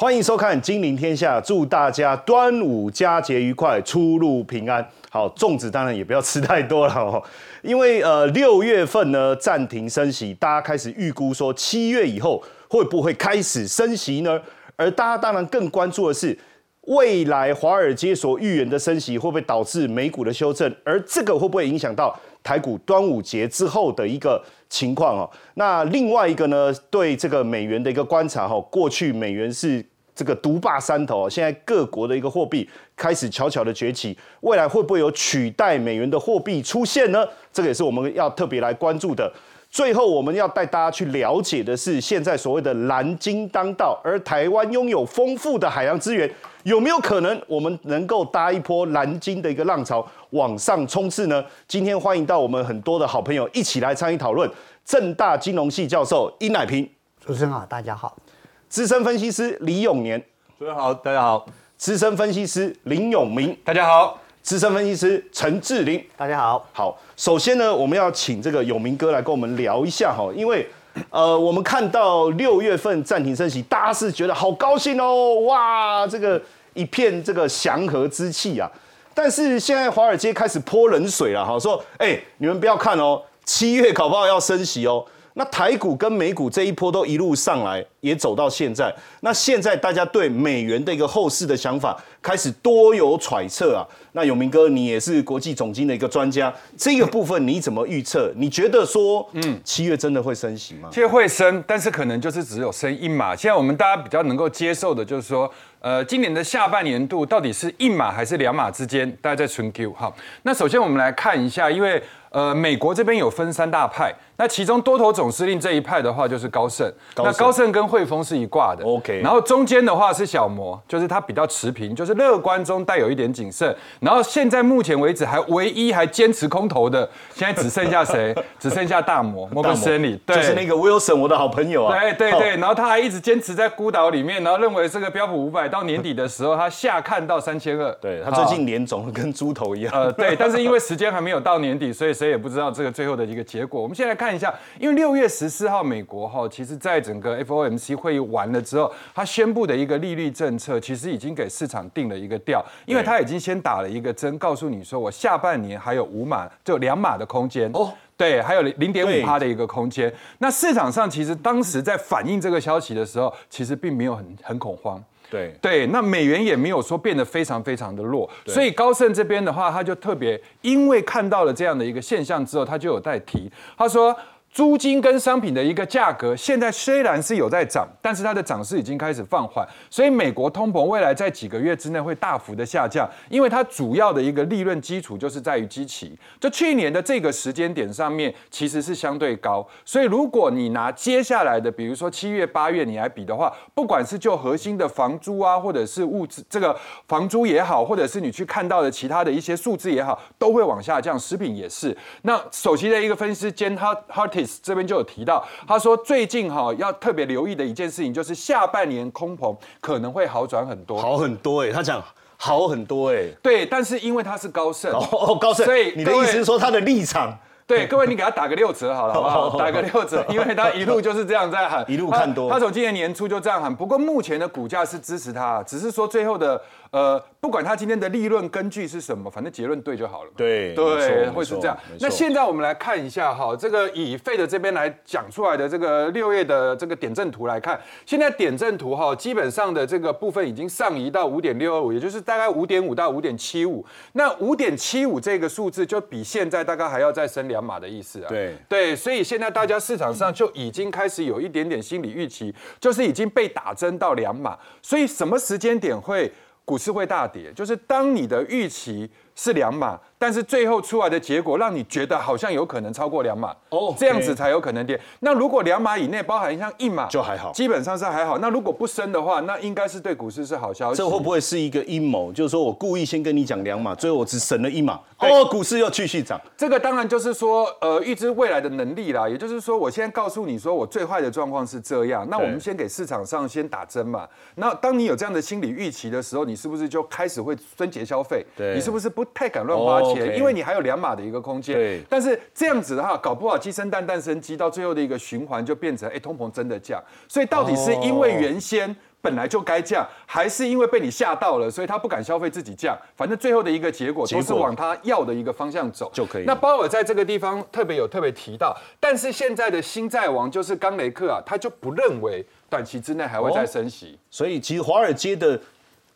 欢迎收看《金陵天下》，祝大家端午佳节愉快，出入平安。好，粽子当然也不要吃太多了哦，因为呃六月份呢暂停升息，大家开始预估说七月以后会不会开始升息呢？而大家当然更关注的是，未来华尔街所预言的升息会不会导致美股的修正，而这个会不会影响到台股端午节之后的一个情况哦？那另外一个呢，对这个美元的一个观察哈，过去美元是这个独霸山头，现在各国的一个货币开始悄悄的崛起，未来会不会有取代美元的货币出现呢？这个也是我们要特别来关注的。最后，我们要带大家去了解的是，现在所谓的蓝鲸当道，而台湾拥有丰富的海洋资源，有没有可能我们能够搭一波蓝鲸的一个浪潮往上冲刺呢？今天欢迎到我们很多的好朋友一起来参与讨论。正大金融系教授殷乃平，主持人好，大家好；资深分析师李永年，主持人好，大家好；资深分析师林永明，大家好。资深分析师陈志林，大家好。好，首先呢，我们要请这个永明哥来跟我们聊一下哈，因为呃，我们看到六月份暂停升息，大家是觉得好高兴哦，哇，这个一片这个祥和之气啊。但是现在华尔街开始泼冷水了哈，说哎，你们不要看哦，七月搞不好要升息哦。那台股跟美股这一波都一路上来，也走到现在。那现在大家对美元的一个后市的想法开始多有揣测啊。那永明哥，你也是国际总经的一个专家，这个部分你怎么预测？你觉得说，嗯，七月真的会升息吗？七月会升，但是可能就是只有升一码。现在我们大家比较能够接受的就是说，呃，今年的下半年度到底是一码还是两码之间，大家在存 Q 哈。那首先我们来看一下，因为呃，美国这边有分三大派。那其中多头总司令这一派的话就是高盛，那高盛跟汇丰是一挂的，OK。然后中间的话是小摩，就是它比较持平，就是乐观中带有一点谨慎。然后现在目前为止还唯一还坚持空头的，现在只剩下谁？只剩下大摩摩根士丹利，就是那个 Wilson 我的好朋友啊。对对对，然后他还一直坚持在孤岛里面，然后认为这个标普五百到年底的时候，他下看到三千二。对他最近脸肿跟猪头一样。呃，对，但是因为时间还没有到年底，所以谁也不知道这个最后的一个结果。我们现在看一下，因为六。六月十四号，美国哈，其实在整个 FOMC 会议完了之后，他宣布的一个利率政策，其实已经给市场定了一个调，因为他已经先打了一个针，告诉你说，我下半年还有五码，就两码的空间哦，对，还有零点五趴的一个空间。那市场上其实当时在反映这个消息的时候，其实并没有很很恐慌，对。对，那美元也没有说变得非常非常的弱，所以高盛这边的话，他就特别因为看到了这样的一个现象之后，他就有在提，他说。租金跟商品的一个价格，现在虽然是有在涨，但是它的涨势已经开始放缓，所以美国通膨未来在几个月之内会大幅的下降，因为它主要的一个利润基础就是在于基期，就去年的这个时间点上面其实是相对高，所以如果你拿接下来的，比如说七月、八月你来比的话，不管是就核心的房租啊，或者是物质这个房租也好，或者是你去看到的其他的一些数字也好，都会往下降，食品也是。那首席的一个分析师兼 Hart 这边就有提到，他说最近哈要特别留意的一件事情，就是下半年空棚可能会好转很多，好很多哎，他讲好很多哎，对，但是因为他是高盛 哦，高盛，所以你的意思是说他的立场？对，各位你给他打个六折好了，好不好？打个六折，因为他一路就是这样在喊，一路看多，他从今年年初就这样喊，不过目前的股价是支持他，只是说最后的。呃，不管他今天的利润根据是什么，反正结论对就好了。对对，会是这样。那现在我们来看一下哈，这个以费的这边来讲出来的这个六月的这个点阵图来看，现在点阵图哈，基本上的这个部分已经上移到五点六二五，也就是大概五点五到五点七五。那五点七五这个数字就比现在大概还要再升两码的意思啊。对对，所以现在大家市场上就已经开始有一点点心理预期，就是已经被打针到两码。所以什么时间点会？股市会大跌，就是当你的预期是两码。但是最后出来的结果让你觉得好像有可能超过两码哦，这样子才有可能跌。那如果两码以内包含像一码就还好，基本上是还好。那如果不升的话，那应该是对股市是好消息。这会不会是一个阴谋？就是说我故意先跟你讲两码，最后我只省了一码，哦，股市又继续涨。这个当然就是说，呃，预知未来的能力啦。也就是说，我现在告诉你说，我最坏的状况是这样。那我们先给市场上先打针嘛。那当你有这样的心理预期的时候，你是不是就开始会春节消费？对，你是不是不太敢乱花钱？因为你还有两。两码的一个空间，对，但是这样子的话，搞不好鸡生蛋，蛋生鸡，到最后的一个循环就变成，哎，通膨真的降，所以到底是因为原先。本来就该降，还是因为被你吓到了，所以他不敢消费自己降？反正最后的一个结果都是往他要的一个方向走就可以。那鲍尔在这个地方特别有特别提到，但是现在的新债王就是刚雷克啊，他就不认为短期之内还会再升息。所以其实华尔街的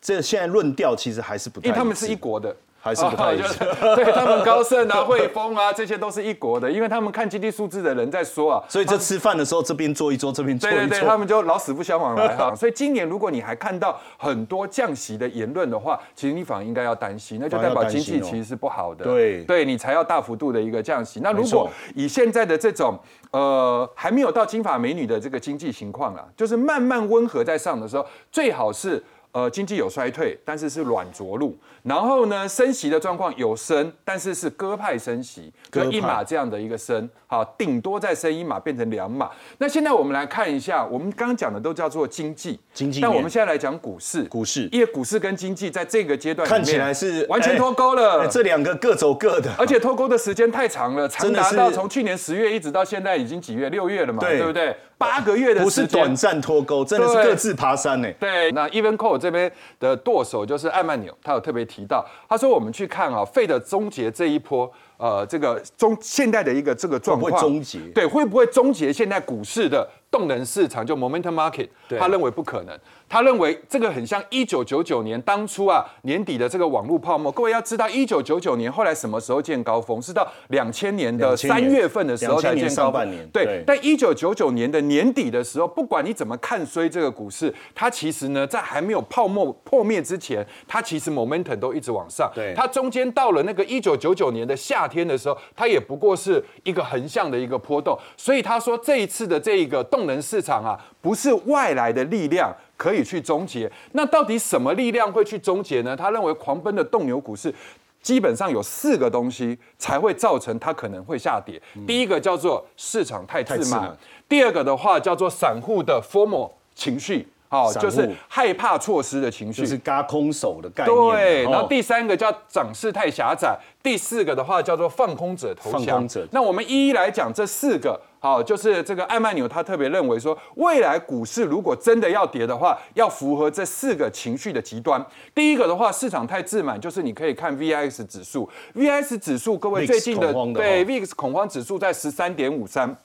这现在论调其实还是不太，因为他们是一国的。还是不太就是 对他们高盛啊、汇丰啊，这些都是一国的，因为他们看经济数字的人在说啊，所以这吃饭的时候这边坐一桌，这边坐一桌，对对，他们就老死不相往来哈。所以今年如果你还看到很多降息的言论的话，其实你反而应该要担心，那就代表经济其实是不好的。对，对你才要大幅度的一个降息。那如果以现在的这种呃还没有到金发美女的这个经济情况啊，就是慢慢温和在上的时候，最好是。呃，经济有衰退，但是是软着陆。然后呢，升息的状况有升，但是是鸽派升息，就一码这样的一个升，好，顶多再升一码变成两码。那现在我们来看一下，我们刚刚讲的都叫做经济，经济。但我们现在来讲股市，股市，因为股市跟经济在这个阶段看起来是完全脱钩了，这两个各走各的，而且脱钩的时间太长了，长达到从去年十月一直到现在已经几月？六月了嘛，对不对？八个月的不是短暂脱钩，真的是各自爬山呢。对，那 Even Cole 这边的舵手就是艾曼纽，他有特别提提到，他说我们去看啊，肺的终结这一波。呃，这个中现在的一个这个状况，会终结？对，会不会终结现在股市的动能市场？就 momentum market，他认为不可能。他认为这个很像一九九九年当初啊年底的这个网络泡沫。各位要知道，一九九九年后来什么时候见高峰？是到两千年的三月份的时候才见高峰。对，但一九九九年的年底的时候，不管你怎么看衰这个股市，它其实呢，在还没有泡沫破灭之前，它其实 momentum 都一直往上。对，它中间到了那个一九九九年的夏天的时候，它也不过是一个横向的一个波动。所以他说这一次的这一个动能市场啊，不是外来的力量。可以去终结，那到底什么力量会去终结呢？他认为狂奔的动牛股市基本上有四个东西才会造成它可能会下跌。第一个叫做市场太自满，第二个的话叫做散户的 formal 情绪。哦，就是害怕错失的情绪，就是嘎空手的概念。对，然后第三个叫涨势太狭窄，第四个的话叫做放空者投降。放空者。那我们一一来讲这四个。好，就是这个艾曼纽他特别认为说，未来股市如果真的要跌的话，要符合这四个情绪的极端。第一个的话，市场太自满，就是你可以看 VIX 指数，VIX 指数，各位最近的对 VIX 恐慌指数在十三点五三。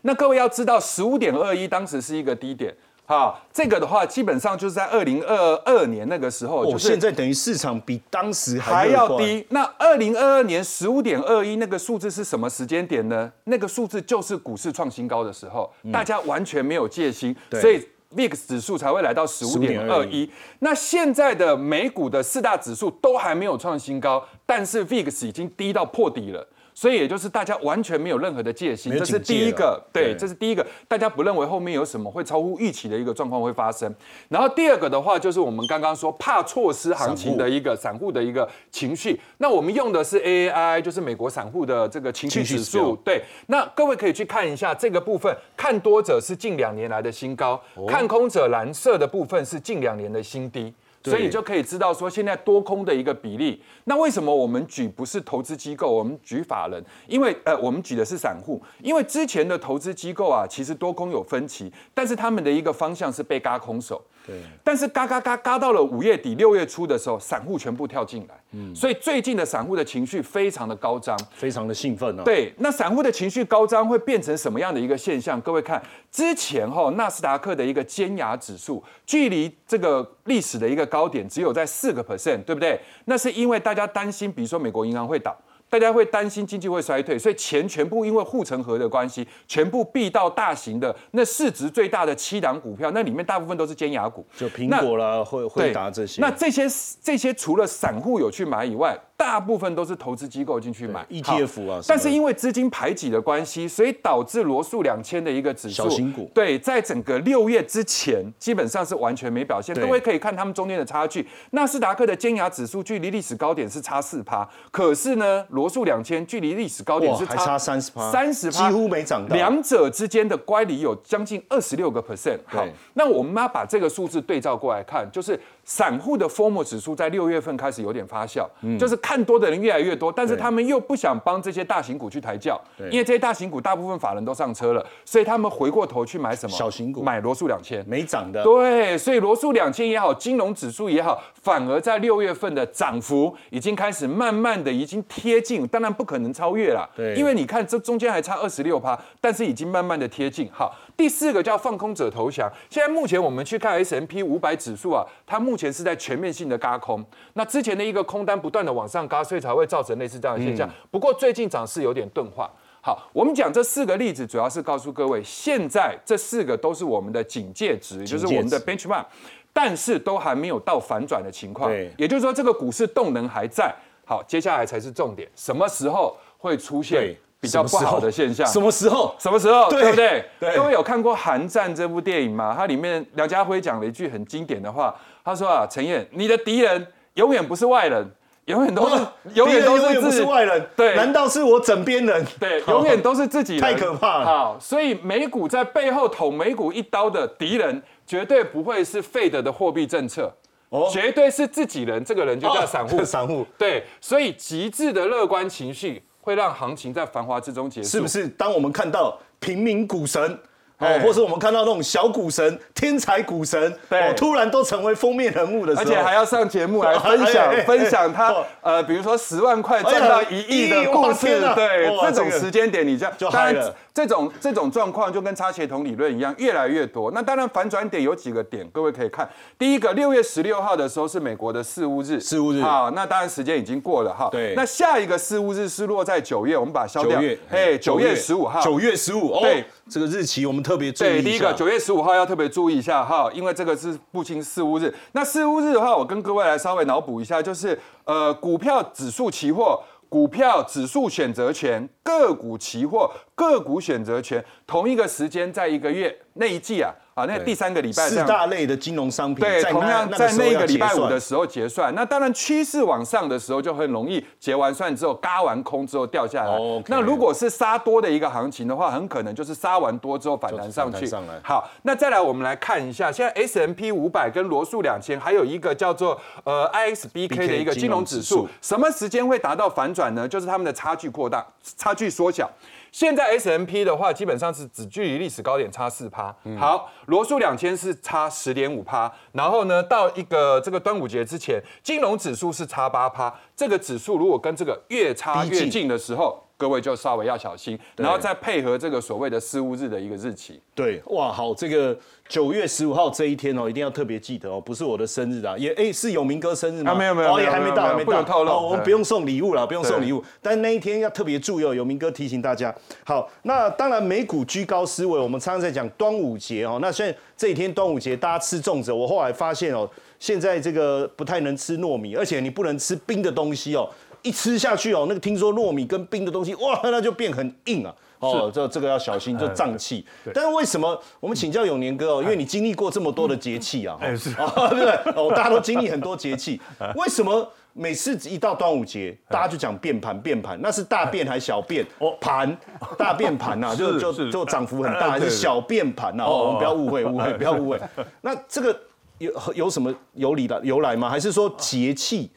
那各位要知道，十五点二一当时是一个低点。啊，这个的话基本上就是在二零二二年那个时候，哦，现在等于市场比当时还要低。那二零二二年十五点二一那个数字是什么时间点呢？那个数字就是股市创新高的时候，大家完全没有戒心，所以 VIX 指数才会来到十五点二一。那现在的美股的四大指数都还没有创新高，但是 VIX 已经低到破底了。所以也就是大家完全没有任何的戒心，这是第一个，对，这是第一个，大家不认为后面有什么会超乎预期的一个状况会发生。然后第二个的话，就是我们刚刚说怕错失行情的一个散户的一个情绪。那我们用的是 A A I，就是美国散户的这个情绪指数。对，那各位可以去看一下这个部分，看多者是近两年来的新高，看空者蓝色的部分是近两年的新低。所以你就可以知道说，现在多空的一个比例。那为什么我们举不是投资机构，我们举法人？因为呃，我们举的是散户。因为之前的投资机构啊，其实多空有分歧，但是他们的一个方向是被嘎空手。对。但是嘎嘎嘎嘎到了五月底六月初的时候，散户全部跳进来。嗯。所以最近的散户的情绪非常的高涨，非常的兴奋哦。对。那散户的情绪高涨会变成什么样的一个现象？各位看，之前哈纳斯达克的一个尖牙指数，距离这个历史的一个高点只有在四个 percent，对不对？那是因为大家担心，比如说美国银行会倒。大家会担心经济会衰退，所以钱全部因为护城河的关系，全部避到大型的那市值最大的七档股票，那里面大部分都是尖牙股，就苹果啦、会会达这些。那这些这些除了散户有去买以外，大部分都是投资机构进去买 ETF 啊。但是因为资金排挤的关系，所以导致罗素两千的一个指数，小型股，对，在整个六月之前基本上是完全没表现。各位可以看他们中间的差距，纳斯达克的尖牙指数距离历史高点是差四趴，可是呢罗。罗素两千距离历史高点是差三十趴，三十趴几乎没涨到，两者之间的乖离有将近二十六个 percent。好，那我们要把这个数字对照过来看，就是散户的 form 指数在六月份开始有点发酵，就是看多的人越来越多，但是他们又不想帮这些大型股去抬轿，因为这些大型股大部分法人都上车了，所以他们回过头去买什么？小型股。买罗素两千。没涨的，对，所以罗素两千也好，金融指数也好，反而在六月份的涨幅已经开始慢慢的已经贴近，当然不可能超越了，对。因为你看这中间还差二十六趴，但是已经慢慢的贴近。好，第四个叫放空者投降。现在目前我们去看 S M P 五百指数啊，它目前是在全面性的嘎空，那之前的一个空单不断的往上嘎，所以才会造成类似这样的现象。不过最近涨势有点钝化。好，我们讲这四个例子，主要是告诉各位，现在这四个都是我们的警戒值，也就是我们的 benchmark，但是都还没有到反转的情况对。也就是说，这个股市动能还在。好，接下来才是重点，什么时候会出现对比较不好的现象？什么时候？什么时候？对对不对？对各位有看过《寒战》这部电影吗？它里面梁家辉讲了一句很经典的话，他说啊，陈燕，你的敌人永远不是外人，永远都是 永远都是自己外人，对难道是我枕边人？对，永远都是自己人，太可怕了好，所以美股在背后捅美股一刀的敌人，绝对不会是 Fed 的货币政策，哦绝对是自己人。这个人就叫散户。哦 散户对，所以极致的乐观情绪会让行情在繁华之中结束，是不？是？当我们看到平民股神。哦哎，或是我们看到那种小股神、天才股神，对。哦，突然都成为封面人物的时候，而且还要上节目来分享哎哎哎分享他哦。呃，比如说十万块赚到一亿的故事对这种时间点，你这样就当然这种这种状况就跟差协同理论一样，越来越多。那当然反转点有几个点，各位可以看。第一个，六月十六号的时候是美国的事务日，事务日。好，那当然时间已经过了哈。对。那下一个事务日是落在九月，我们把它消掉。九月，哎，九月十五号，九月十五，哦。对，这个日期我们特别注意对，第一个九月十五号要特别注意一下哈，因为这个是父亲事务日。那事务日的话，我跟各位来稍微脑补一下，就是呃，股票指数期货、股票指数选择权、个股期货、个股选择权，同一个时间在一个月那一季啊啊，那第三个礼拜这四大类的金融商品，对，同样在那个礼拜五的时候结算。那当然趋势往上的时候就很容易结完算之后嘎完空之后掉下来。那如果是杀多的一个行情的话，很可能就是杀完多之后反弹上去。好，那再来我们来看一下，现在 S M P 五百跟罗素两千，还有一个叫做呃 I X B K 的一个金融指数金融指数，什么时间会达到反转呢？就是他们的差距扩大，差距缩小。现在 S M P 的话，基本上是只距离历史高点差四趴。嗯好，罗素两千是差十点五趴，然后呢，到一个这个端午节之前，金融指数是差八趴。这个指数如果跟这个越差越近的时候，各位就稍微要小心，然后再配合这个所谓的事务日的一个日期。对，哇，好，这个九月十五号这一天哦，一定要特别记得哦，不是我的生日啊，也哎是有明哥生日吗？啊没有没有哦，也还没到，还没到，透露哦我们不用送礼物了，不用送对礼物，但那一天要特别注意哦，有明哥提醒大家。好，那当然美股居高思维，我们常常在讲端午节哦，那现在这几天端午节大家吃粽子，我后来发现哦，现在这个不太能吃糯米，而且你不能吃冰的东西哦。一吃下去哦，那个听说糯米跟冰的东西，哇，那就变很硬啊。哦，这这个要小心，就胀气。但是为什么我们请教永年哥哦？因为你经历过这么多的节气啊，哎是哦，对不对？哦，大家都经历很多节气，为什么每次一到端午节，大家就讲变盘变盘？那是大变还是小变？哦，盘大变盘 呐，就就是就涨幅很大，还是小变盘呐？哦，我们不要误会，误会，不要误会。那这个有有什么由理的由来吗？还是说节气？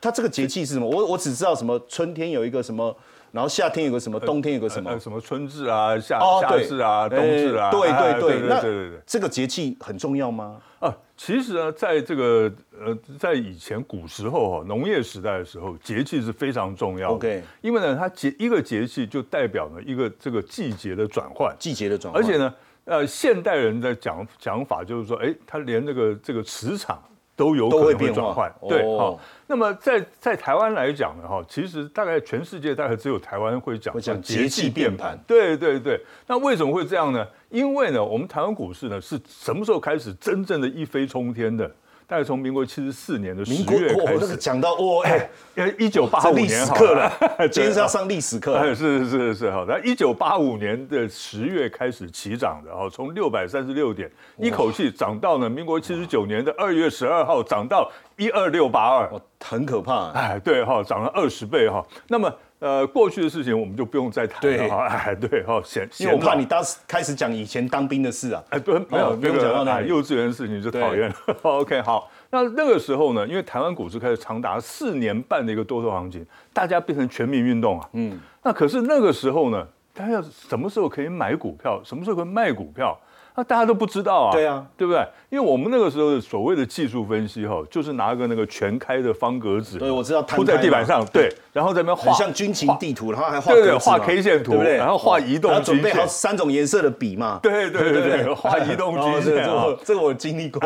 它这个节气是什么？我我只知道什么春天有一个什么，然后夏天有个什么，冬天有个什么呃，。什么春至啊、夏哦，夏，至啊、冬至啊，哎对哎对对，那对对对。这个节气很重要吗？啊，其实呢，在这个呃，在以前古时候哈，农业时代的时候，节气是非常重要的。OK 因为呢，它节一个节气就代表呢一个这个季节的转换，季节的转换，而且呢，呃，现代人的讲讲法就是说，哎，他连这个这个磁场都有可能转换。哦对，好。那么在在台湾来讲呢，哈，其实大概全世界大概只有台湾会讲会讲节节气变盘对对对，那为什么会这样呢？因为呢，我们台湾股市呢是什么时候开始真正的一飞冲天的？大概从民国七十四年的十民国哦，月开始，那个讲到哦，哎，呃，一九八五年好课了 了，，今天是要上历史课。哎，是是是是好。那一九八五年的十月开始起涨的，哦，从六百三十六点一口气涨到呢，民国七十九年的二月十二号涨到一二六八二，哦，很可怕。哎，对哈，涨了二十倍哈。那么呃，过去的事情我们就不用再谈了哈。哎，对哈，显因为我怕你当时开始讲以前当兵的事啊。哎，不，没有哦不用讲到那哎幼稚园的事情就讨厌了。OK，好，那那个时候呢，因为台湾股市开始长达四年半的一个多头行情，大家变成全民运动啊。嗯，那可是那个时候呢，大家要什么时候可以买股票，什么时候可以卖股票？那大家都不知道啊，对啊，对不对？因为我们那个时候所谓的技术分析哈，就是拿个那个全开的方格纸，对我知道铺在地板上，对，然后在那边画，像军情地图，然后还画对对画 K 线图，对不对？然后画移动准备好三种颜色的笔嘛，对对对对，画移动 均线啊，这个我经历过。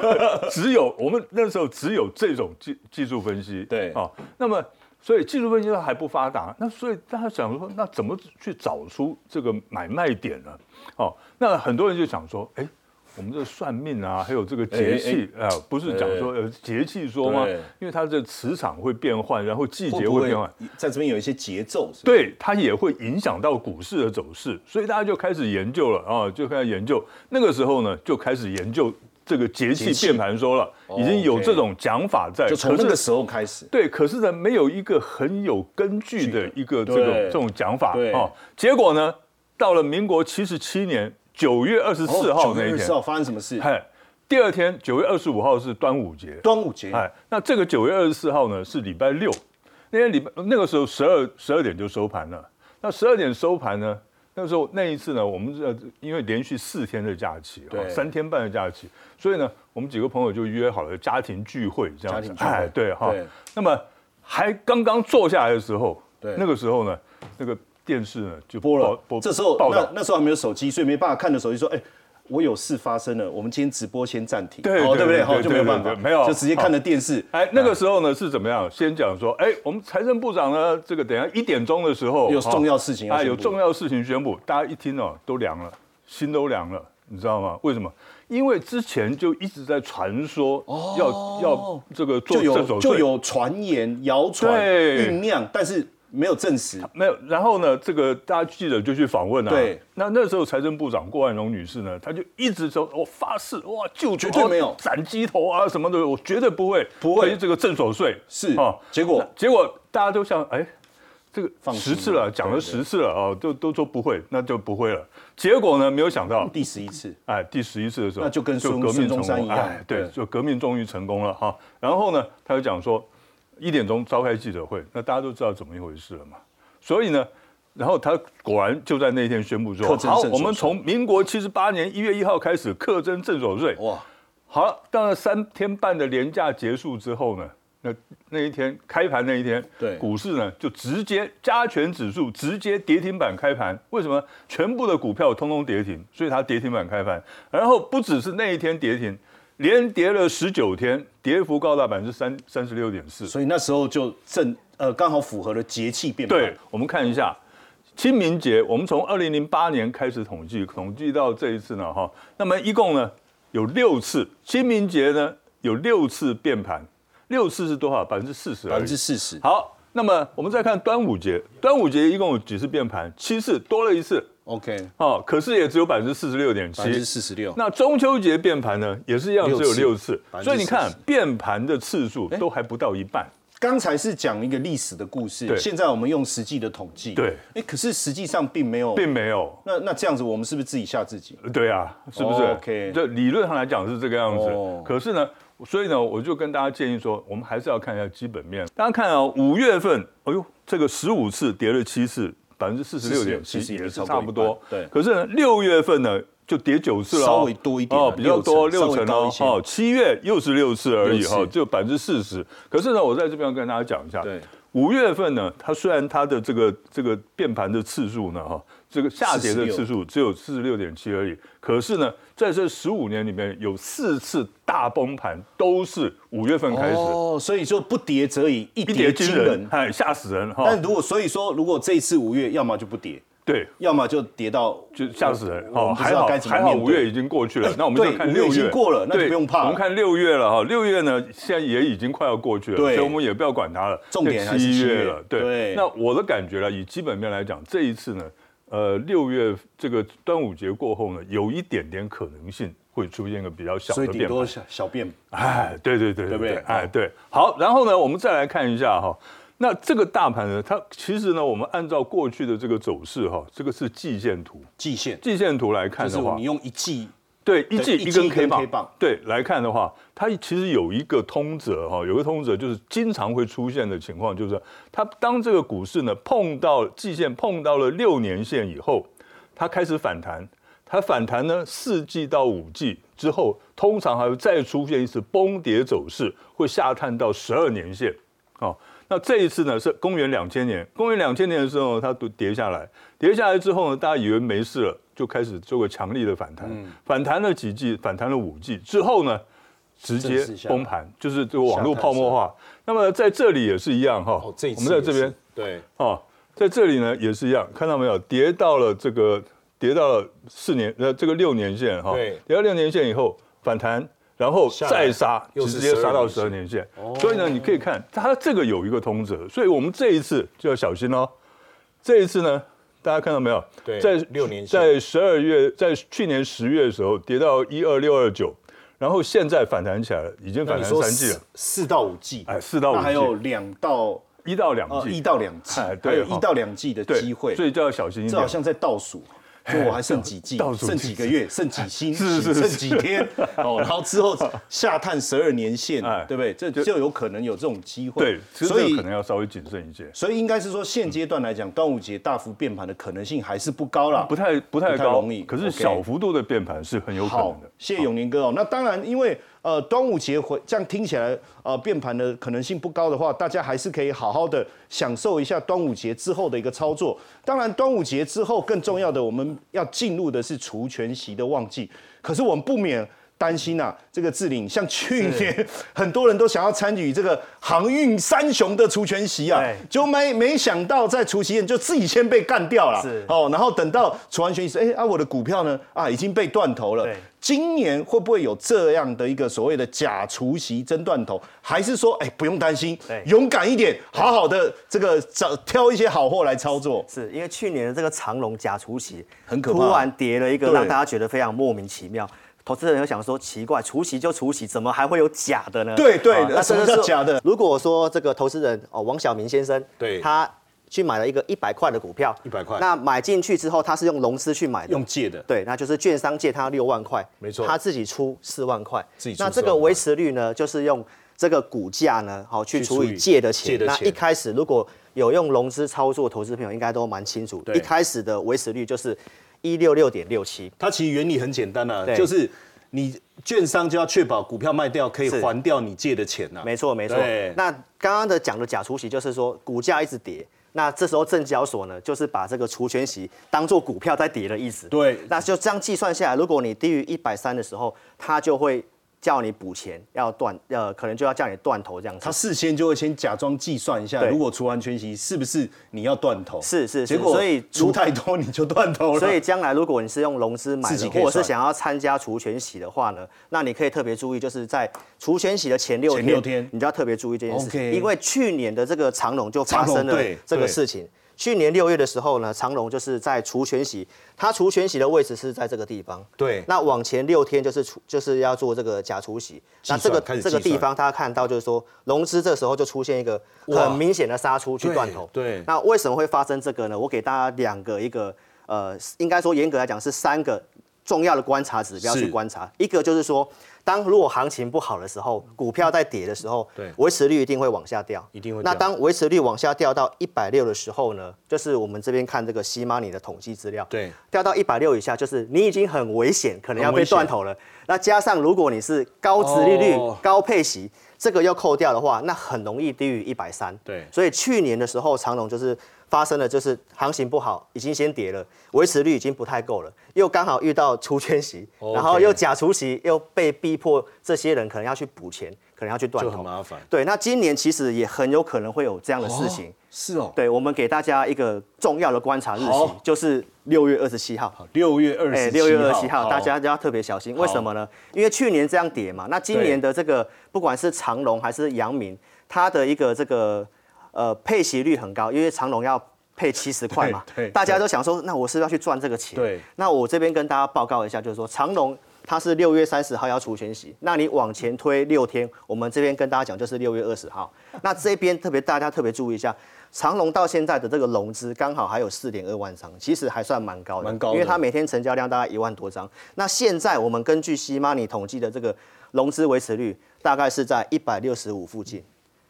只有我们那时候只有这种技技术分析，对。啊，那么。所以技术分析还不发达，那所以大家想说，那怎么去找出这个买卖点呢？哦，那很多人就想说，哎，我们这算命啊，还有这个节气啊，不是讲说呃节气说吗？因为它这磁场会变换，然后季节会变换，在这边有一些节奏，对，它也会影响到股市的走势，所以大家就开始研究了啊，就开始研究。那个时候呢，就开始研究。这个节气变盘说了，已经有这种讲法在，就从那个时候开始。对，可是呢，没有一个很有根据的一个这种这种讲法啊。结果呢，到了民国七十七年九月二十四号那一天，发生什么事？嗨，第二天九月二十五号是端午节。端午节。哎，那这个九月二十四号呢是礼拜六，那天礼拜那个时候十二十二点就收盘了。那十二点收盘呢？那时候那一次呢，我们这因为连续四天的假期，对，三天半的假期，所以呢，我们几个朋友就约好了家庭聚会这样子，哎，对哈。那么还刚刚坐下来的时候，对，那个时候呢，那个电视呢就播了，播，这时候那那时候还没有手机，所以没办法看的手机说，哎。我有事发生了，我们今天直播先暂停，对对不对？好，就没有办法，没有，就直接看着电视。哎，那个时候呢是怎么样？先讲说，哎，我们财政部长呢，这个等下一点钟的时候有重要事情哎，有重要事情宣布，大家一听哦，都凉了，心都凉了，你知道吗？为什么？因为之前就一直在传说，要要这个做这种，就有传言、谣传、酝酿，但是。没有证实，没有。然后呢，这个大家记者就去访问啊。对。那那时候财政部长郭万荣女士呢，她就一直说：“我发誓，哇，就绝对没有斩鸡头啊什么的，我绝对不会，不会这个正所税。”是啊。结果结果大家都想，哎，这个十次了，讲了十次了啊，都都说不会，那就不会了。结果呢，没有想到第十一次，哎，第十一次的时候，那就跟孙革命成功一样，对，就革命终于成功了哈。然后呢，他就讲说。一点钟召开记者会，那大家都知道怎么一回事了嘛？所以呢，然后他果然就在那天宣布说：“好，我们从民国七十八年一月一号开始课征正所税。”哇，好，到了三天半的年假结束之后呢，那那一天开盘那一天，对股市呢就直接加权指数直接跌停板开盘。为什么？全部的股票通通跌停，所以它跌停板开盘。然后不只是那一天跌停。连跌了十九天，跌幅高达百分之三三十六点四，所以那时候就正呃刚好符合了节气变。对，我们看一下清明节，我们从二零零八年开始统计，统计到这一次呢，哈，那么一共呢有六次清明节呢有六次变盘，六次是多少？百分之四十。百分之四十。好，那么我们再看端午节，端午节一共有几次变盘？七次，多了一次。OK，哦，可是也只有百分之四十六点七，百分之四十六。那中秋节变盘呢，也是一样，只有六次。所以你看，变盘的次数都还不到一半。刚才是讲一个历史的故事，现在我们用实际的统计。对，哎，可是实际上并没有，并没有。那那这样子，我们是不是自己吓自己？对啊，是不是？OK，就理论上来讲是这个样子。可是呢，所以呢，我就跟大家建议说，我们还是要看一下基本面。大家看啊，五月份，哎呦，这个十五次跌了七次。百分之四十六点七也是差不多，对。可是呢六月份呢，就跌九次了，稍微多一点，哦，比较多六成哦。哦，七月又是六次而已哈，就百分之四十。可是呢，我在这边要跟大家讲一下，对。五月份呢，它虽然它的这个这个变盘的次数呢，哈，这个下跌的次数只有四十六点七而已。可是呢，在这十五年里面有四次大崩盘，都是五月份开始。哦，所以说不跌则已，一跌惊人，哎，吓死人哈。但如果所以说，如果这一次五月，要么就不跌。对，要么就跌到就吓死人哦，还好还好五月已经过去了，那我们就看六月过了，那就不用怕。我们看六月了哈，六月呢现在也已经快要过去了，所以我们也不要管它了。重点是七月了，对。那我的感觉呢，以基本面来讲，这一次呢，呃，六月这个端午节过后呢，有一点点可能性会出现一个比较小的变多小小变。哎，对对对，对不对？哎，对。好，然后呢，我们再来看一下哈。那这个大盘呢？它其实呢，我们按照过去的这个走势哈，这个是季线图。季线，季线图来看的话，你用一季对，一季一根 K 棒。对，来看的话，它其实有一个通则哈，有个通则就是经常会出现的情况，就是它当这个股市呢碰到季线碰到了六年线以后，它开始反弹。它反弹呢，四季到五季之后，通常还会再出现一次崩跌走势，会下探到十二年线。哦，那这一次呢是公元两千年，公元两千年的时候它都跌下来，跌下来之后呢，大家以为没事了，就开始做个强力的反弹，反弹了几季，反弹了五季之后呢，直接崩盘，就是这个网络泡沫化。那么在这里也是一样哈，我们在这边对，哦，在这里呢也是一样，看到没有，跌到了这个。跌到了四年，呃，这个六年线哈，跌到六年线以后反弹，然后再杀，直接杀到十二年线。所以呢，你可以看它这个有一个通则，所以我们这一次就要小心哦。这一次呢，大家看到没有？在六年在十二月，在去年十月的时候跌到一二六二九，然后现在反弹起来了，已经反弹三季了，四到五季，哎，四到五季，还有两到一到两季，一到两季，还有一到两季的机会，所以就要小心一点。这好像在倒数。就我还剩几季，剩几个月，剩几星，剩几天哦，然后之后下探十二年线，对不对？这就有可能有这种机会。对，所以可能要稍微谨慎一些。所以应该是说，现阶段来讲，端午节大幅变盘的可能性还是不高了，不太不太高。可是小幅度的变盘是很有可能的。谢谢永宁哥哦。那当然，因为。呃，端午节回这样听起来，呃，变盘的可能性不高的话，大家还是可以好好的享受一下端午节之后的一个操作。当然，端午节之后更重要的，我们要进入的是除权息的旺季。可是我们不免。担心呐，这个志玲，像去年 很多人都想要参与这个航运三雄的除权席啊，就没没想到在除夕宴就自己先被干掉了，是哦，然后等到除完权息，哎啊，我的股票呢啊已经被断头了。今年会不会有这样的一个所谓的假除息真断头？还是说，哎，不用担心，勇敢一点，好好的这个找挑一些好货来操作？是因为去年的这个长龙假除息很可怕，突然跌了一个，让大家觉得非常莫名其妙。投资人又想说奇怪，除息就除息，怎么还会有假的呢？对对，那什么叫假的？如果说这个投资人哦，王小明先生，对，他去买了一个一百块的股票，一百块，那买进去之后，他是用融资去买的，用借的，对，那就是券商借他六万块，没错，他自己出四万块，自己那这个维持率呢，就是用这个股价呢，好去除以借的钱。那一开始如果有用融资操作，投资朋友应该都蛮清楚，一开始的维持率就是一六六点六七。它其实原理很简单啊，就是。你券商就要确保股票卖掉可以还掉你借的钱呐。没错没错。那刚刚的讲的假除息就是说股价一直跌，那这时候证交所呢就是把这个除权息当做股票在跌的意思。对。那就这样计算下来，如果你低于一百三的时候，它就会。叫你补钱要断，呃，可能就要叫你断头这样子。他事先就会先假装计算一下，如果除完全息是不是你要断头？是是。结果所以除太多你就断头了。所以将来如果你是用融资买的，或者是想要参加除全息的话呢，那你可以特别注意，就是在除全息的前六天，你就要特别注意这件事情，因为去年的这个长龙就发生了这个事情。去年六月的时候呢，长隆就是在除权息，它除权息的位置是在这个地方。对。那往前六天就是除，就是要做这个假除息。那这个这个地方，大家看到就是说，融资这时候就出现一个很明显的杀出去断头。对。那为什么会发生这个呢？我给大家两个一个呃，应该说严格来讲是三个重要的观察指标去观察。一个就是说。当如果行情不好的时候，股票在跌的时候，对，维持率一定会往下掉，一定会。那当维持率往下掉到一百六的时候呢，就是我们这边看这个西 money 的统计资料，对，掉到一百六以下，就是你已经很危险，可能要被断头了。那加上如果你是高值利率、高配息，这个要扣掉的话，那很容易低于一百三。对，所以去年的时候，长隆就是。发生了就是行情不好，已经先跌了，维持率已经不太够了，又刚好遇到除圈息，然后又假除息，又被逼迫这些人可能要去补钱，可能要去断头，就很麻烦。对，那今年其实也很有可能会有这样的事情。是哦。对，我们给大家一个重要的观察日期，就是六月二十七号。六月二十七。六月二十七号，大家就要特别小心。为什么呢？因为去年这样跌嘛，那今年的这个不管是长隆还是阳明，它的一个这个。呃，配息率很高，因为长隆要配七十块嘛，大家都想说，那我是要去赚这个钱。对，那我这边跟大家报告一下，就是说长隆它是六月三十号要除权息，那你往前推六天，我们这边跟大家讲就是六月二十号。那这边特别大家特别注意一下，长隆到现在的这个融资刚好还有四点二万张，其实还算蛮高的，蛮高，因为它每天成交量大概一万多张。那现在我们根据西 Money 统计的这个融资维持率，大概是在一百六十五附近。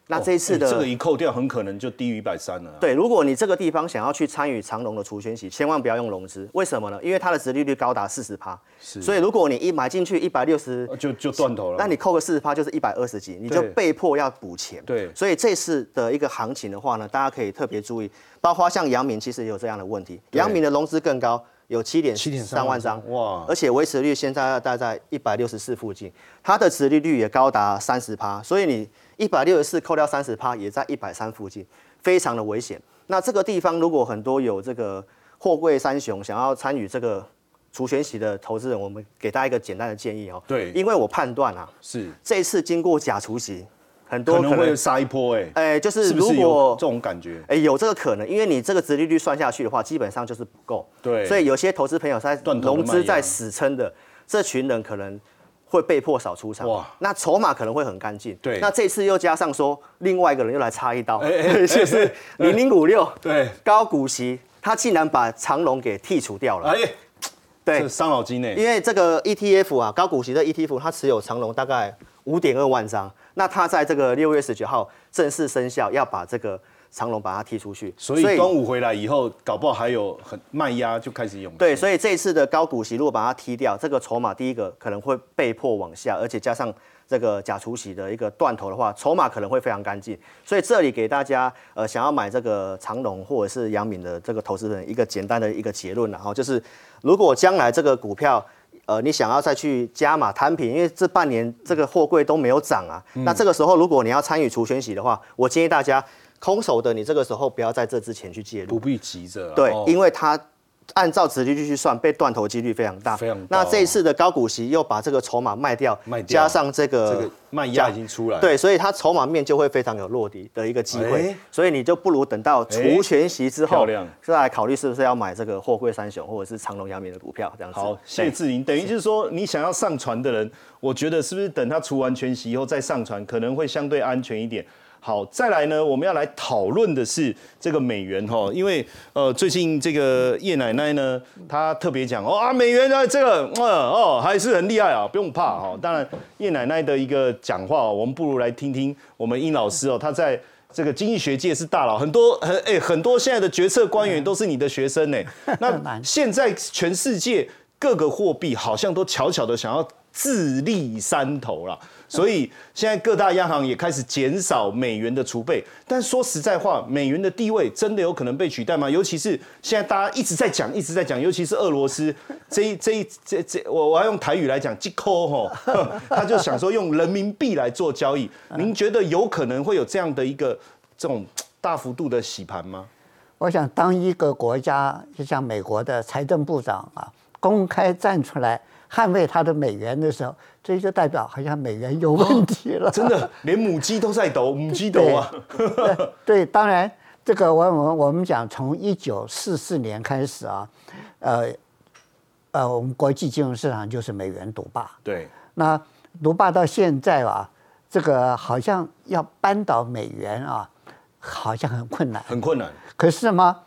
那这一次的这个一扣掉，很可能就低于一百三了。对，如果你这个地方想要去参与长隆的除权息，千万不要用融资。为什么呢？因为它的殖利率高达四十趴，所以如果你一买进去一百六十，就就断头了。那你扣个四十趴就是一百二十几，你就被迫要补钱。对，所以这次的一个行情的话呢，大家可以特别注意，包括像阳明其实也有这样的问题，阳明的融资更高，有七点七点三万张，哇，而且维持率现在大概在一百六十四附近，它的殖利率也高达三十趴，所以你。一百六十四扣掉三十趴，也在一百三附近，非常的危险。那这个地方如果很多有这个货柜三雄想要参与这个除权息的投资人，我们给大家一个简单的建议哦。对，因为我判断啊，是这次经过假除息，很多可能会杀一波哎哎，就是如果这种感觉哎有这个可能，因为你这个殖利率算下去的话，基本上就是不够。对，所以有些投资朋友在融资在死撑的这群人可能。会被迫少出场，哇！那筹码可能会很干净。对，那这次又加上说，另外一个人又来插一刀，就是零零五六，对，高股息，他竟然把长龙给剔除掉了。哎，对，伤脑筋呢。因为这个 ETF 啊，高股息的 ETF，它持有长龙大概五点二万张，那它在这个六月十九号正式生效，要把这个。长龙把它踢出去，所以端午回来以后，搞不好还有很卖压就开始涌。对，所以这一次的高股息如果把它踢掉，这个筹码第一个可能会被迫往下，而且加上这个假除息的一个断头的话，筹码可能会非常干净。所以这里给大家呃想要买这个长龙或者是阳敏的这个投资人一个简单的一个结论，然后就是如果将来这个股票呃你想要再去加码摊平，因为这半年这个货柜都没有涨啊，那这个时候如果你要参与除权息的话，我建议大家。空手的，你这个时候不要在这之前去介入，不必急着。对，因为它按照直率去算，被断头几率非常大。非常。那这一次的高股息又把这个筹码卖掉，卖掉，加上这个这个卖压已经出来，对，所以它筹码面就会非常有落地的一个机会。所以你就不如等到除权息之后，再来考虑是不是要买这个货柜三雄或者是长隆、阳明的股票这样子。好，谢志玲，等于就是说你想要上船的人，我觉得是不是等他除完全息以后再上船，可能会相对安全一点。好，再来呢，我们要来讨论的是这个美元哈，因为呃，最近这个叶奶奶呢，她特别讲哦啊，美元呢这个嗯哦还是很厉害啊，不用怕哈。当然，叶奶奶的一个讲话，我们不如来听听我们殷老师哦，他在这个经济学界是大佬，很多很哎很多现在的决策官员都是你的学生呢。那现在全世界各个货币好像都悄悄的想要自立山头了。所以现在各大央行也开始减少美元的储备，但说实在话，美元的地位真的有可能被取代吗？尤其是现在大家一直在讲，一直在讲，尤其是俄罗斯这一这一这这，我我要用台语来讲，即扣吼，他就想说用人民币来做交易。您觉得有可能会有这样的一个这种大幅度的洗盘吗？我想，当一个国家就像美国的财政部长啊，公开站出来。捍卫它的美元的时候，这就代表好像美元有问题了。真的，连母鸡都在抖，母鸡抖啊！对，当然，这个我我我们讲，从一九四四年开始啊，呃呃，我们国际金融市场就是美元独霸。对，那独霸到现在啊，这个好像要扳倒美元啊，好像很困难，很困难。可是嘛，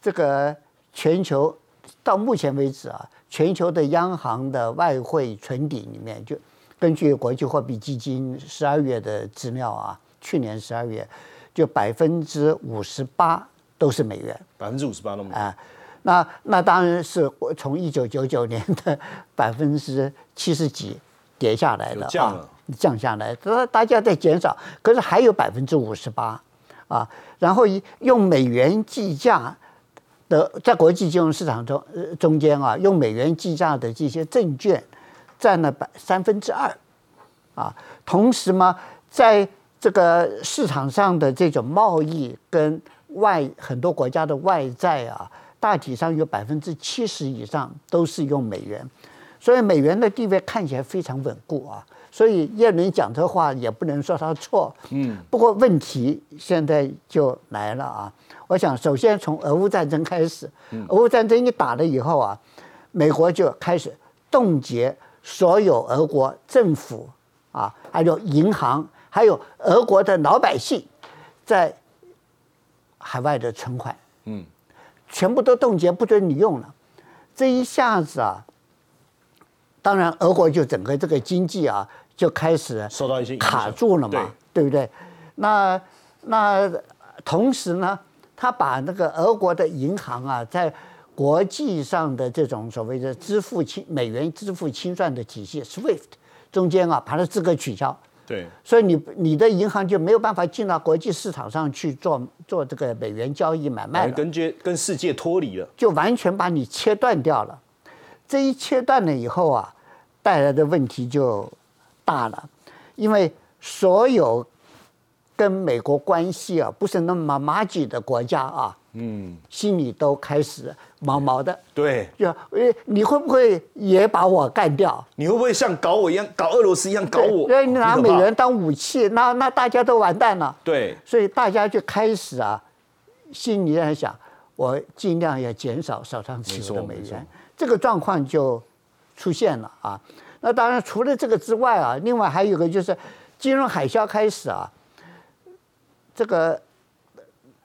这个全球到目前为止啊。全球的央行的外汇存底里面，就根据国际货币基金十二月的资料啊，去年十二月就百分之五十八都是美元，百分之五十八都美啊。那那当然是从一九九九年的百分之七十几跌下来的啊，降下来，大大家在减少，可是还有百分之五十八啊，然后用美元计价。的在国际金融市场中，中间啊，用美元计价的这些证券，占了百三分之二，啊，同时嘛，在这个市场上的这种贸易跟外很多国家的外债啊，大体上有百分之七十以上都是用美元，所以美元的地位看起来非常稳固啊。所以叶伦讲这话也不能说他错，嗯。不过问题现在就来了啊！我想首先从俄乌战争开始，俄乌战争一打了以后啊，美国就开始冻结所有俄国政府啊，还有银行，还有俄国的老百姓在海外的存款，嗯，全部都冻结，不准你用了。这一下子啊，当然俄国就整个这个经济啊就开始受到一些卡住了嘛，对不对？那那同时呢，他把那个俄国的银行啊，在国际上的这种所谓的支付清美元支付清算的体系 SWIFT 中间啊，把它资格取消。对，所以你你的银行就没有办法进到国际市场上去做做这个美元交易买卖跟接跟世界脱离了，就完全把你切断掉了。这一切断了以后啊，带来的问题就大了，因为所有。跟美国关系啊不是那么麻吉的国家啊，嗯，心里都开始毛毛的。对，就诶，你会不会也把我干掉？你会不会像搞我一样，搞俄罗斯一样搞我？对，你拿美元当武器，那那大家都完蛋了。对，所以大家就开始啊，心里在想，我尽量要减少手上持有的美元。这个状况就出现了啊。那当然，除了这个之外啊，另外还有一个就是金融海啸开始啊。这个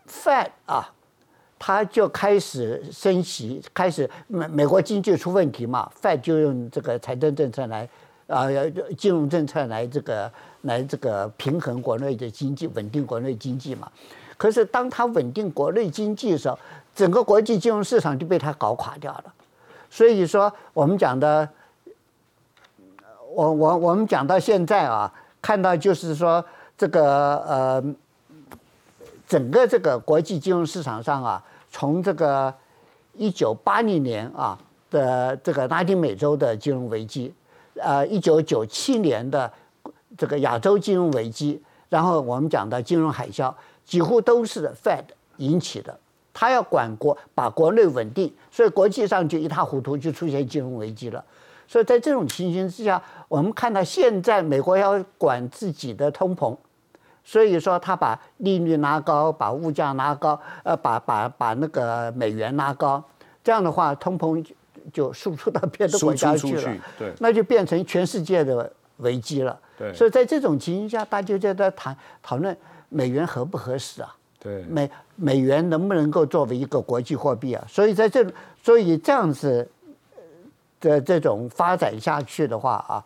Fed 啊，他就开始升息，开始美美国经济出问题嘛，Fed 就用这个财政政策来啊，金融政策来这个来这个平衡国内的经济，稳定国内经济嘛。可是当他稳定国内经济的时候，整个国际金融市场就被他搞垮掉了。所以说，我们讲的，我我我们讲到现在啊，看到就是说这个呃。整个这个国际金融市场上啊，从这个一九八零年啊的这个拉丁美洲的金融危机，呃，一九九七年的这个亚洲金融危机，然后我们讲的金融海啸，几乎都是 Fed 引起的。他要管国，把国内稳定，所以国际上就一塌糊涂，就出现金融危机了。所以在这种情形之下，我们看到现在美国要管自己的通膨。所以说，他把利率拉高，把物价拉高，呃，把把把那个美元拉高，这样的话，通膨就输出到别的国家去了，对，那就变成全世界的危机了。对，所以在这种情形下，大家就在谈讨论美元合不合适啊？对，美美元能不能够作为一个国际货币啊？所以在这，所以这样子的这种发展下去的话啊，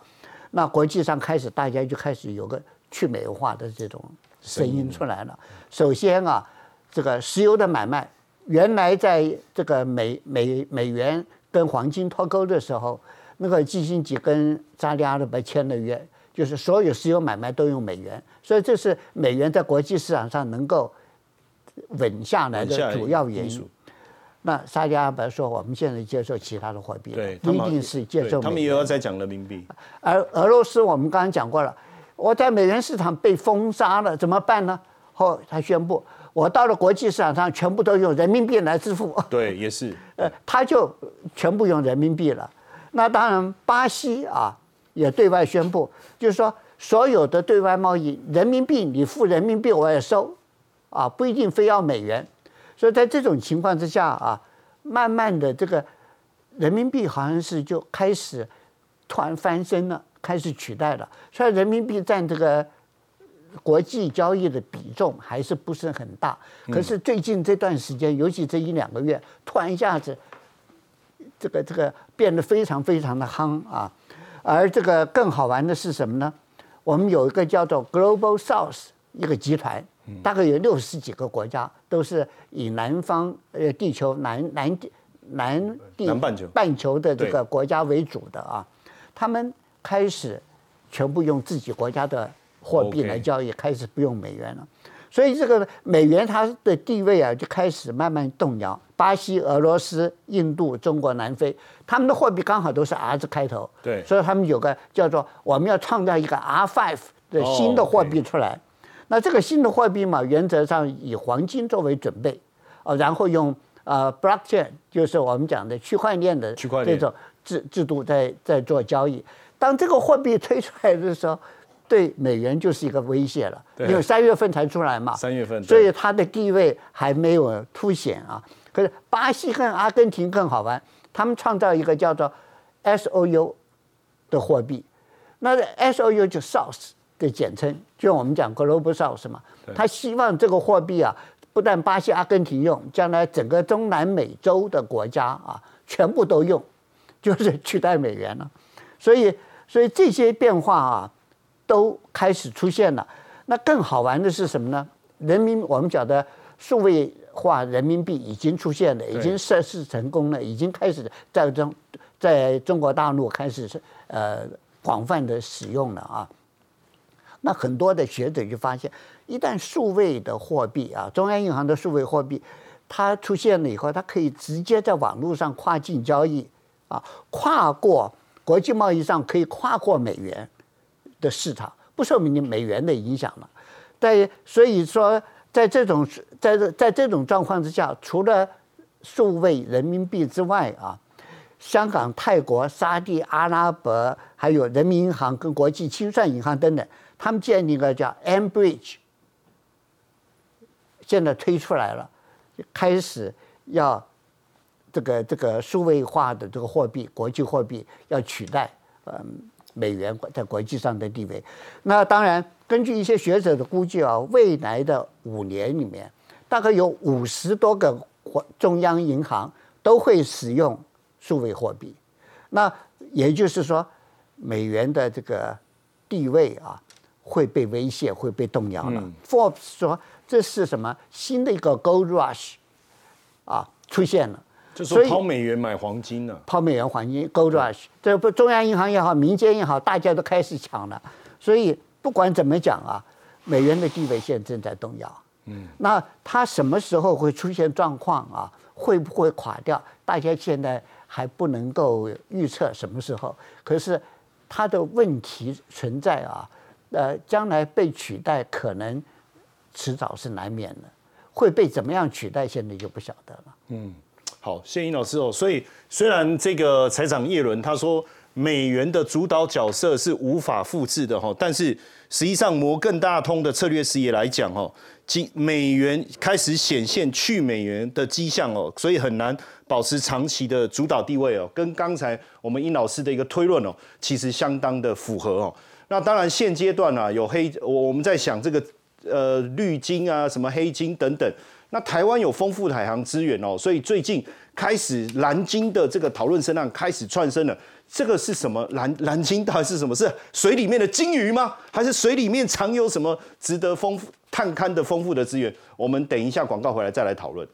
那国际上开始大家就开始有个。去美元化的这种声音出来了。首先啊，这个石油的买卖，原来在这个美美美元跟黄金脱钩的时候，那个基辛格跟扎利阿拉伯签了约，就是所有石油买卖都用美元，所以这是美元在国际市场上能够稳下来的主要原因。那沙利阿拉伯说，我们现在接受其他的货币，不一定是接受。他们也要再讲人民币。而俄罗斯，我们刚刚讲过了。我在美元市场被封杀了，怎么办呢？后他宣布，我到了国际市场上，全部都用人民币来支付。对，也是。呃，他就全部用人民币了。那当然，巴西啊也对外宣布，就是说所有的对外贸易，人民币你付人民币我也收，啊，不一定非要美元。所以在这种情况之下啊，慢慢的这个人民币好像是就开始突然翻身了。开始取代了，虽然人民币占这个国际交易的比重还是不是很大，可是最近这段时间，尤其这一两个月，突然一下子，这个这个变得非常非常的夯啊！而这个更好玩的是什么呢？我们有一个叫做 Global South 一个集团，大概有六十几个国家，都是以南方呃地球南南南地南半球半球的这个国家为主的啊，他们。开始全部用自己国家的货币来交易，开始不用美元了，所以这个美元它的地位啊就开始慢慢动摇。巴西、俄罗斯、印度、中国、南非，他们的货币刚好都是 R 字开头，对，所以他们有个叫做我们要创造一个 R five 的新的货币出来。那这个新的货币嘛，原则上以黄金作为准备，啊，然后用呃 blockchain，就是我们讲的区块链的这种制制度在在做交易。当这个货币推出来的时候，对美元就是一个威胁了，因为三月份才出来嘛，三月份，所以它的地位还没有凸显啊。可是巴西跟阿根廷更好玩，他们创造一个叫做 S O U 的货币。那 S O U 就 South 的简称，就我们讲 Global South 嘛。他希望这个货币啊，不但巴西、阿根廷用，将来整个中南美洲的国家啊，全部都用，就是取代美元了。所以，所以这些变化啊，都开始出现了。那更好玩的是什么呢？人民我们讲的数位化人民币已经出现了，已经测试成功了，已经开始在中在中国大陆开始是呃广泛的使用了啊。那很多的学者就发现，一旦数位的货币啊，中央银行的数位货币，它出现了以后，它可以直接在网络上跨境交易啊，跨过国际贸易上可以跨过美元的市场，不受你美元的影响了。在所以说，在这种在这在这种状况之下，除了数位人民币之外啊，香港、泰国、沙地阿拉伯，还有人民银行跟国际清算银行等等。他们建立一个叫 M Bridge，现在推出来了，开始要这个这个数位化的这个货币，国际货币要取代嗯美元在国际上的地位。那当然，根据一些学者的估计啊，未来的五年里面，大概有五十多个中央银行都会使用数位货币。那也就是说，美元的这个地位啊。会被威胁，会被动摇了。Forbes 说这是什么新的一个 Gold Rush 啊出现了，就是抛美元买黄金了。抛美元黄金 Gold Rush，这不中央银行也好，民间也好，大家都开始抢了。所以不管怎么讲啊，美元的地位现在正在动摇。嗯，那它什么时候会出现状况啊？会不会垮掉？大家现在还不能够预测什么时候。可是它的问题存在啊。呃，将来被取代可能迟早是难免的，会被怎么样取代，现在就不晓得了。嗯，好，谢英老师哦。所以虽然这个财长叶伦他说美元的主导角色是无法复制的哈，但是实际上摩根大通的策略师也来讲哦，今美元开始显现去美元的迹象哦，所以很难保持长期的主导地位哦，跟刚才我们殷老师的一个推论哦，其实相当的符合哦。那当然，现阶段啊，有黑，我我们在想这个呃绿金啊，什么黑金等等。那台湾有丰富的海洋资源哦，所以最近开始蓝金的这个讨论声浪开始窜升了。这个是什么蓝蓝金？到底是什么？是水里面的金鱼吗？还是水里面藏有什么值得丰富探勘的丰富的资源？我们等一下广告回来再来讨论。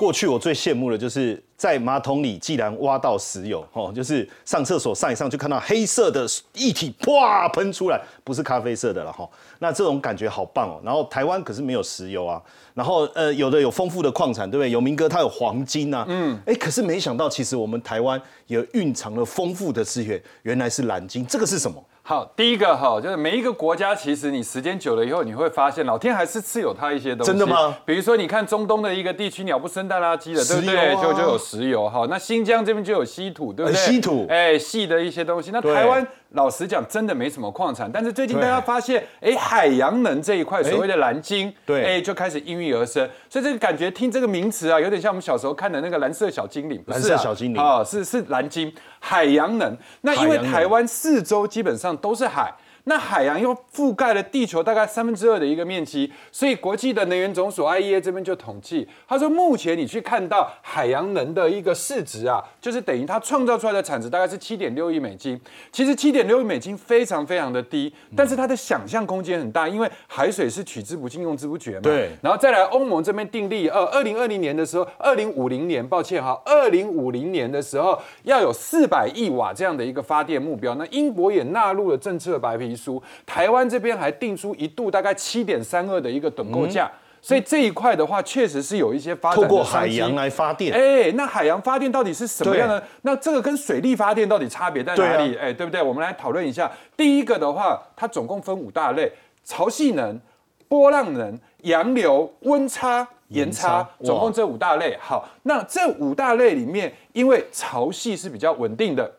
过去我最羡慕的就是在马桶里既然挖到石油，哦，就是上厕所上一上就看到黑色的液体啪喷出来，不是咖啡色的了哈。那这种感觉好棒哦。然后台湾可是没有石油啊，然后呃有的有丰富的矿产，对不对？有明哥他有黄金啊，嗯，哎，可是没想到其实我们台湾也蕴藏了丰富的资源，原来是蓝金，这个是什么？好，第一个哈，就是每一个国家，其实你时间久了以后，你会发现老天还是赐有它一些东西。真的吗？比如说，你看中东的一个地区，鸟不生蛋垃圾的，对不对？就就有石油哈。那新疆这边就有稀土，对不对？稀土，哎，细的一些东西。那台湾。老实讲，真的没什么矿产，但是最近大家发现，哎，海洋能这一块所谓的蓝鲸，对，哎，就开始应运而生。所以这个感觉，听这个名词啊，有点像我们小时候看的那个蓝色小精灵，蓝色小精灵啊，是是蓝鲸，海洋能。那因为台湾四周基本上都是海。那海洋又覆盖了地球大概三分之二的一个面积，所以国际的能源总署 IEA 这边就统计，他说目前你去看到海洋能的一个市值啊，就是等于它创造出来的产值大概是七点六亿美金。其实七点六亿美金非常非常的低，但是它的想象空间很大，因为海水是取之不尽用之不绝嘛。对。然后再来欧盟这边订立，呃，二零二零年的时候，二零五零年，抱歉哈，二零五零年的时候要有四百亿瓦这样的一个发电目标。那英国也纳入了政策白皮。书台湾这边还定出一度大概七点三二的一个等购价，所以这一块的话，确实是有一些发展。透过海洋来发电，哎，那海洋发电到底是什么样的？那这个跟水力发电到底差别在哪里？哎，对不对？我们来讨论一下。第一个的话，它总共分五大类：潮汐能、波浪能、洋流、温差、盐差，总共这五大类。好，那这五大类里面，因为潮汐是比较稳定的。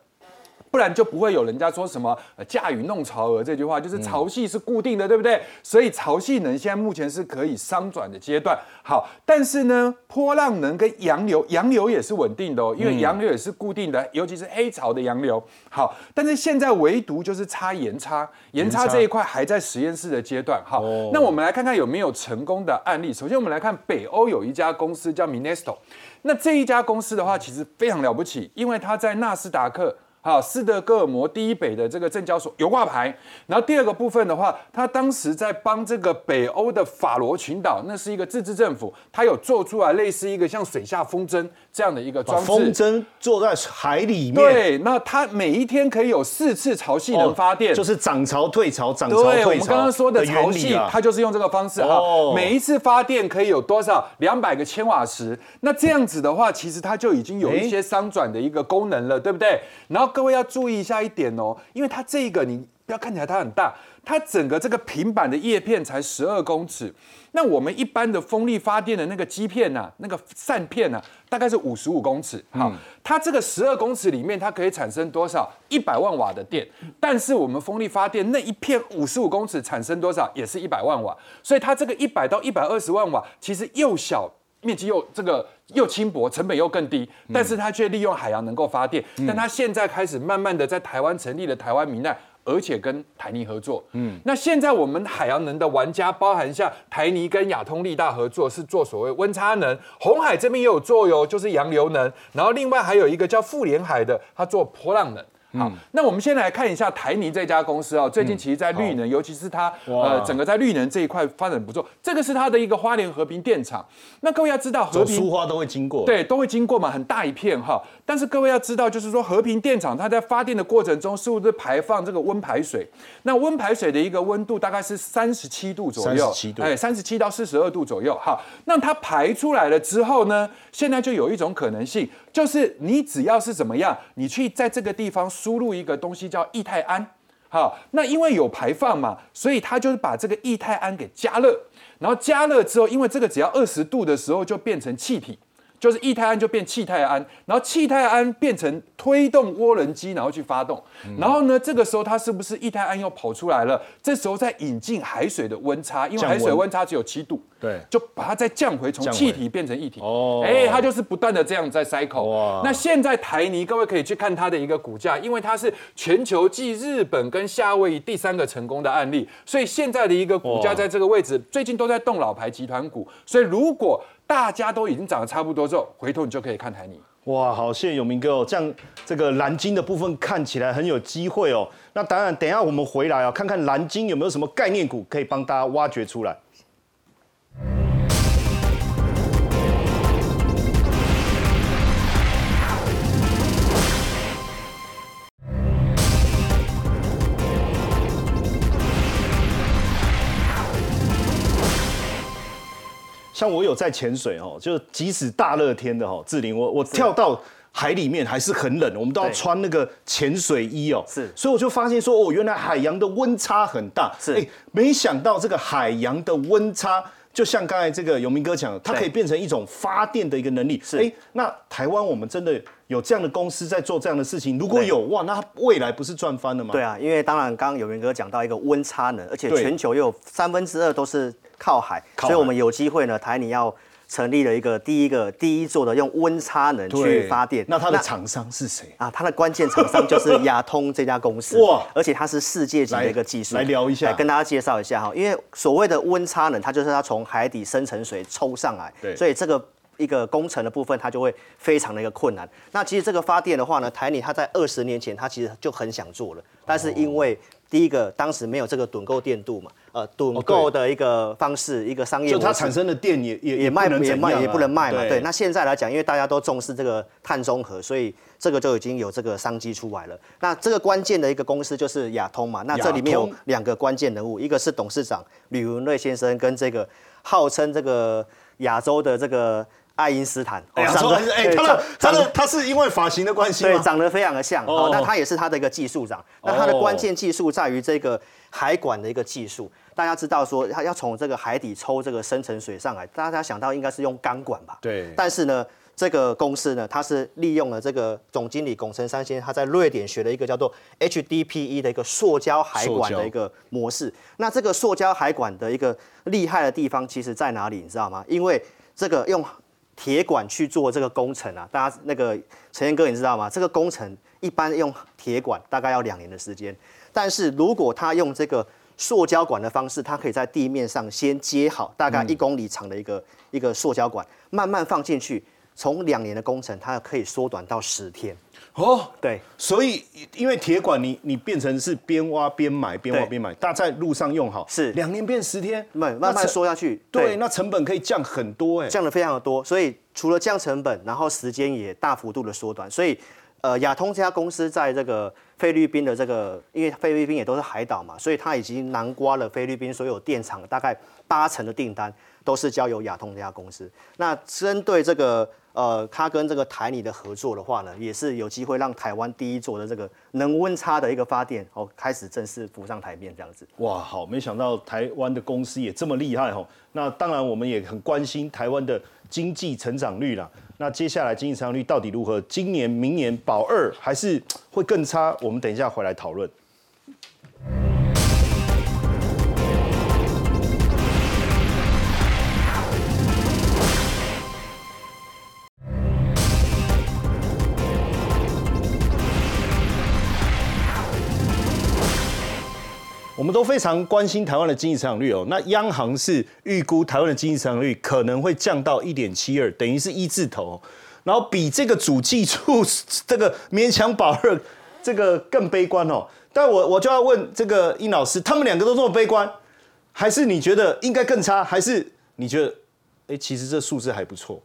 不然就不会有人家说什么“驾雨弄潮儿”这句话，就是潮汐是固定的，对不对？所以潮汐能现在目前是可以商转的阶段。好，但是呢，波浪能跟洋流，洋流也是稳定的哦，因为洋流也是固定的，尤其是黑潮的洋流。好，但是现在唯独就是差盐差，盐差这一块还在实验室的阶段。好，那我们来看看有没有成功的案例。首先，我们来看北欧有一家公司叫 Minesto，那这一家公司的话，其实非常了不起，因为它在纳斯达克。好，斯德哥尔摩第一北的这个证交所有挂牌，然后第二个部分的话，他当时在帮这个北欧的法罗群岛，那是一个自治政府，他有做出来类似一个像水下风筝这样的一个装置，风筝坐在海里面，对，那它每一天可以有四次潮汐能发电，就是涨潮退潮，涨潮退潮。我们刚刚说的潮汐，它就是用这个方式哈，每一次发电可以有多少？两百个千瓦时，那这样子的话，其实它就已经有一些商转的一个功能了，对不对？然后。各位要注意一下一点哦，因为它这个你不要看起来它很大，它整个这个平板的叶片才十二公尺。那我们一般的风力发电的那个基片呐，那个扇片呐，大概是五十五公尺。好，它这个十二公尺里面，它可以产生多少？一百万瓦的电。但是我们风力发电那一片五十五公尺产生多少？也是一百万瓦。所以它这个一百到一百二十万瓦，其实又小。面积又这个又轻薄，成本又更低，但是它却利用海洋能够发电。但它现在开始慢慢的在台湾成立了台湾明奈，而且跟台泥合作。嗯，那现在我们海洋能的玩家，包含像台泥跟亚通力大合作，是做所谓温差能。红海这边也有做哟，就是洋流能。然后另外还有一个叫富联海的，它做波浪能。好，那我们先来看一下台泥这家公司啊，最近其实在绿能，尤其是它呃整个在绿能这一块发展不错。这个是它的一个花莲和平电厂。那各位要知道，和平苏花都会经过，对，都会经过嘛，很大一片哈。但是各位要知道，就是说和平电厂它在发电的过程中，是不是排放这个温排水？那温排水的一个温度大概是三十七度左右，哎，三十七到四十二度左右。好，那它排出来了之后呢，现在就有一种可能性。就是你只要是怎么样，你去在这个地方输入一个东西叫液态氨，好，那因为有排放嘛，所以它就是把这个液态氨给加热，然后加热之后，因为这个只要二十度的时候就变成气体。就是液态氨就变气态氨，然后气态氨变成推动涡轮机，然后去发动。然后呢，这个时候它是不是液态氨又跑出来了？这时候再引进海水的温差，因为海水温差只有七度，对，就把它再降回，从气体变成液体。哦，哎，它就是不断的这样在 cycle。哇，那现在台泥各位可以去看它的一个股价，因为它是全球继日本跟夏威夷第三个成功的案例，所以现在的一个股价在这个位置，最近都在动老牌集团股。所以如果大家都已经涨得差不多之后，回头你就可以看台泥。哇，好，谢谢永明哥哦，这样这个蓝金的部分看起来很有机会哦。那当然，等一下我们回来啊，看看蓝金有没有什么概念股可以帮大家挖掘出来。像我有在潜水哦，就即使大热天的哦，志玲，我我跳到海里面还是很冷，我们都要穿那个潜水衣哦。是，所以我就发现说，哦，原来海洋的温差很大。是，哎，没想到这个海洋的温差，就像刚才这个永明哥讲，它可以变成一种发电的一个能力。是，哎，那台湾我们真的有这样的公司在做这样的事情？如果有哇，那未来不是赚翻了吗？对啊，因为当然刚刚永明哥讲到一个温差能，而且全球又有三分之二都是。靠海，所以我们有机会呢。台你要成立了一个第一个第一座的用温差能去发电。那它的厂商是谁啊？它的关键厂商就是亚通这家公司。哇！而且它是世界级的一个技术。来聊一下，来跟大家介绍一下哈。因为所谓的温差能，它就是它从海底深层水抽上来。对。所以这个一个工程的部分，它就会非常的一个困难。那其实这个发电的话呢，台泥它在二十年前它其实就很想做了，但是因为第一个当时没有这个趸购电度嘛。呃，趸购的一个方式，一个商业就它产生的电也也也卖也卖也不能卖嘛。对，那现在来讲，因为大家都重视这个碳中和，所以这个就已经有这个商机出来了。那这个关键的一个公司就是亚通嘛。那这里面有两个关键人物，一个是董事长吕文瑞先生，跟这个号称这个亚洲的这个爱因斯坦。哦，长得哎，他的他的他是因为发型的关系对，长得非常的像。哦，那他也是他的一个技术长。那他的关键技术在于这个海管的一个技术。大家知道说，他要从这个海底抽这个深层水上来，大家想到应该是用钢管吧？对。但是呢，这个公司呢，它是利用了这个总经理龚成三先生他在瑞典学了一个叫做 HDPE 的一个塑胶海管的一个模式。那这个塑胶海管的一个厉害的地方，其实在哪里？你知道吗？因为这个用铁管去做这个工程啊，大家那个陈彦哥你知道吗？这个工程一般用铁管大概要两年的时间，但是如果他用这个塑胶管的方式，它可以在地面上先接好，大概一公里长的一个一个塑胶管，慢慢放进去，从两年的工程，它可以缩短到十天。哦，对，所以因为铁管你你变成是边挖边买，边挖边买，大家在路上用好，是。两年变十天，慢慢慢缩下去，对，那成本可以降很多哎，降的非常的多，所以除了降成本，然后时间也大幅度的缩短，所以。呃，亚通这家公司在这个菲律宾的这个，因为菲律宾也都是海岛嘛，所以它已经囊括了菲律宾所有电厂大概八成的订单都是交由亚通这家公司。那针对这个呃，它跟这个台泥的合作的话呢，也是有机会让台湾第一座的这个能温差的一个发电哦，开始正式浮上台面这样子。哇，好，没想到台湾的公司也这么厉害哦。那当然，我们也很关心台湾的经济成长率啦。那接下来经济成长率到底如何？今年、明年保二还是会更差？我们等一下回来讨论。我们都非常关心台湾的经济成长率哦。那央行是预估台湾的经济成长率可能会降到一点七二，等于是一字头，然后比这个主计处这个勉强保二这个更悲观哦。但我我就要问这个殷老师，他们两个都这么悲观，还是你觉得应该更差？还是你觉得，哎，其实这数字还不错？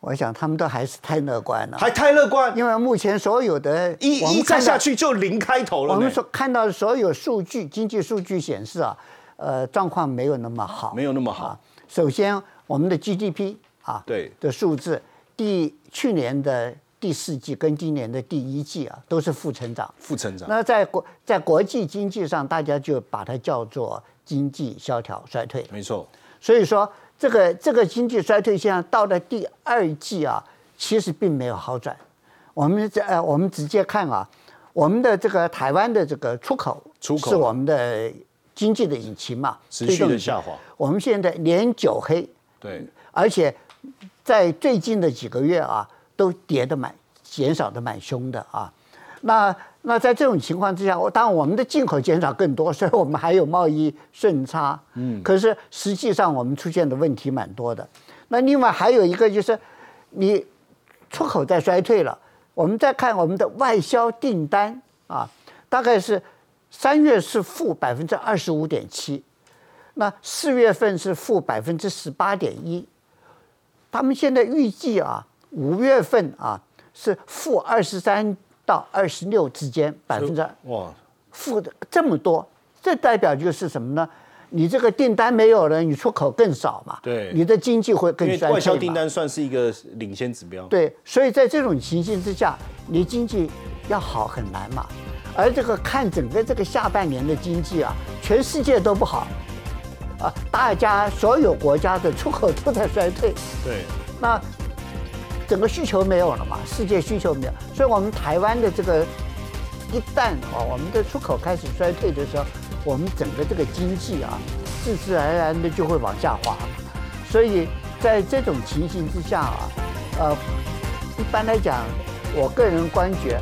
我想他们都还是太乐观了，还太乐观，因为目前所有的一一再下去就零开头了。我们所看到的所有数据，经济数据显示啊，呃，状况没有那么好，没有那么好。首先，我们的 GDP 啊，对的数字，第去年的第四季跟今年的第一季啊，都是负成长，负成长。那在国在国际经济上，大家就把它叫做经济萧条衰退。没错，所以说。这个这个经济衰退现象到了第二季啊，其实并没有好转。我们这呃，我们直接看啊，我们的这个台湾的这个出口，出口是我们的经济的引擎嘛，持续的下滑。我们现在连九黑，对，而且在最近的几个月啊，都跌的蛮减少的蛮凶的啊。那那在这种情况之下，我当然我们的进口减少更多，所以我们还有贸易顺差。嗯，可是实际上我们出现的问题蛮多的。那另外还有一个就是，你出口在衰退了，我们再看我们的外销订单啊，大概是三月是负百分之二十五点七，那四月份是负百分之十八点一，他们现在预计啊，五月份啊是负二十三。到二十六之间百分之哇，负的这么多，这代表就是什么呢？你这个订单没有了，你出口更少嘛？对，你的经济会更衰退外销订单算是一个领先指标。对，所以在这种情形之下，你经济要好很难嘛。而这个看整个这个下半年的经济啊，全世界都不好啊，大家所有国家的出口都在衰退。对，那。整个需求没有了嘛？世界需求没有，所以我们台湾的这个一旦啊，我们的出口开始衰退的时候，我们整个这个经济啊，自自然然的就会往下滑。所以在这种情形之下啊，呃，一般来讲，我个人观觉。